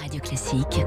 Radio Classique.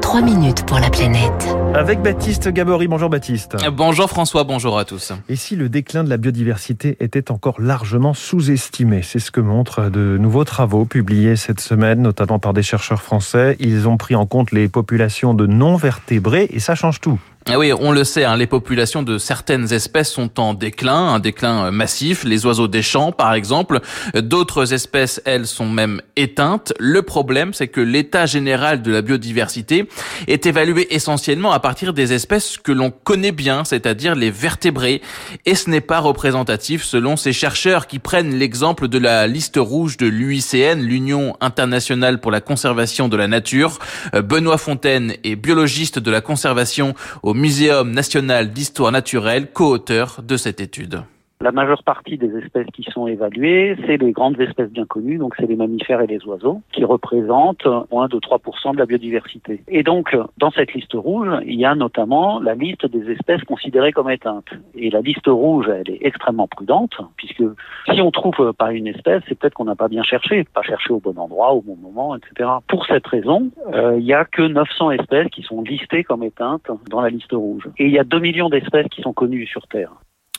3 minutes pour la planète. Avec Baptiste Gabory. Bonjour Baptiste. Bonjour François, bonjour à tous. Et si le déclin de la biodiversité était encore largement sous-estimé? C'est ce que montrent de nouveaux travaux publiés cette semaine, notamment par des chercheurs français. Ils ont pris en compte les populations de non-vertébrés et ça change tout. Ah oui, on le sait, hein, les populations de certaines espèces sont en déclin, un déclin euh, massif, les oiseaux des champs par exemple. D'autres espèces, elles, sont même éteintes. Le problème, c'est que l'état général de la biodiversité est évalué essentiellement à partir des espèces que l'on connaît bien, c'est-à-dire les vertébrés. Et ce n'est pas représentatif selon ces chercheurs qui prennent l'exemple de la liste rouge de l'UICN, l'Union internationale pour la conservation de la nature. Euh, Benoît Fontaine est biologiste de la conservation au Muséum national d'histoire naturelle, co-auteur de cette étude. La majeure partie des espèces qui sont évaluées, c'est les grandes espèces bien connues, donc c'est les mammifères et les oiseaux, qui représentent moins de 3% de la biodiversité. Et donc, dans cette liste rouge, il y a notamment la liste des espèces considérées comme éteintes. Et la liste rouge, elle est extrêmement prudente, puisque si on trouve pas une espèce, c'est peut-être qu'on n'a pas bien cherché, pas cherché au bon endroit, au bon moment, etc. Pour cette raison, euh, il y a que 900 espèces qui sont listées comme éteintes dans la liste rouge. Et il y a 2 millions d'espèces qui sont connues sur Terre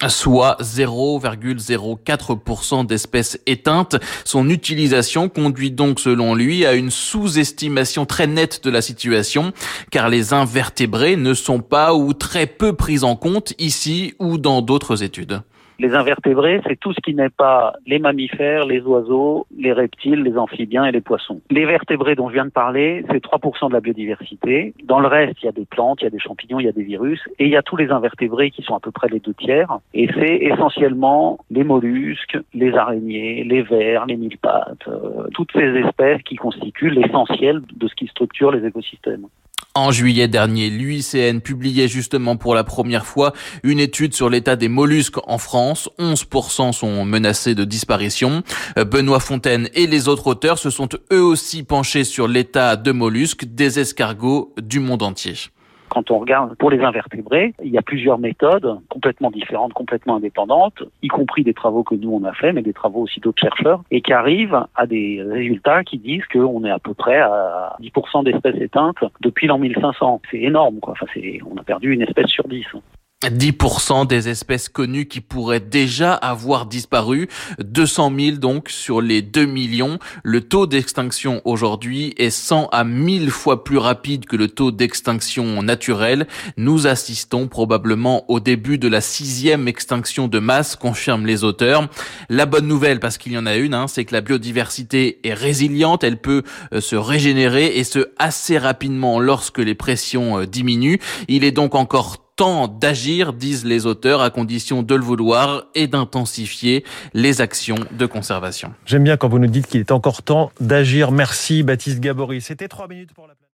soit 0,04% d'espèces éteintes. Son utilisation conduit donc selon lui à une sous-estimation très nette de la situation, car les invertébrés ne sont pas ou très peu pris en compte ici ou dans d'autres études. Les invertébrés, c'est tout ce qui n'est pas les mammifères, les oiseaux, les reptiles, les amphibiens et les poissons. Les vertébrés dont je viens de parler, c'est 3% de la biodiversité. Dans le reste, il y a des plantes, il y a des champignons, il y a des virus, et il y a tous les invertébrés qui sont à peu près les deux tiers. Et c'est essentiellement les mollusques, les araignées, les vers, les mille pattes, euh, toutes ces espèces qui constituent l'essentiel de ce qui structure les écosystèmes. En juillet dernier, l'UICN publiait justement pour la première fois une étude sur l'état des mollusques en France. 11% sont menacés de disparition. Euh, Benoît Fontaine et les autres auteurs se sont eux aussi penchés sur l'état de mollusques des escargots du monde entier. Quand on regarde pour les invertébrés, il y a plusieurs méthodes complètement différentes, complètement indépendantes, y compris des travaux que nous on a fait, mais des travaux aussi d'autres chercheurs, et qui arrivent à des résultats qui disent qu'on est à peu près à 10% d'espèces éteintes depuis l'an 1500. C'est énorme, quoi. Enfin, c'est, on a perdu une espèce sur 10. 10% des espèces connues qui pourraient déjà avoir disparu, 200 000 donc sur les 2 millions. Le taux d'extinction aujourd'hui est 100 à 1000 fois plus rapide que le taux d'extinction naturelle. Nous assistons probablement au début de la sixième extinction de masse, confirment les auteurs. La bonne nouvelle, parce qu'il y en a une, hein, c'est que la biodiversité est résiliente, elle peut euh, se régénérer et ce assez rapidement lorsque les pressions euh, diminuent. Il est donc encore temps d'agir, disent les auteurs, à condition de le vouloir et d'intensifier les actions de conservation. J'aime bien quand vous nous dites qu'il est encore temps d'agir. Merci Baptiste Gabory. C'était trois minutes pour la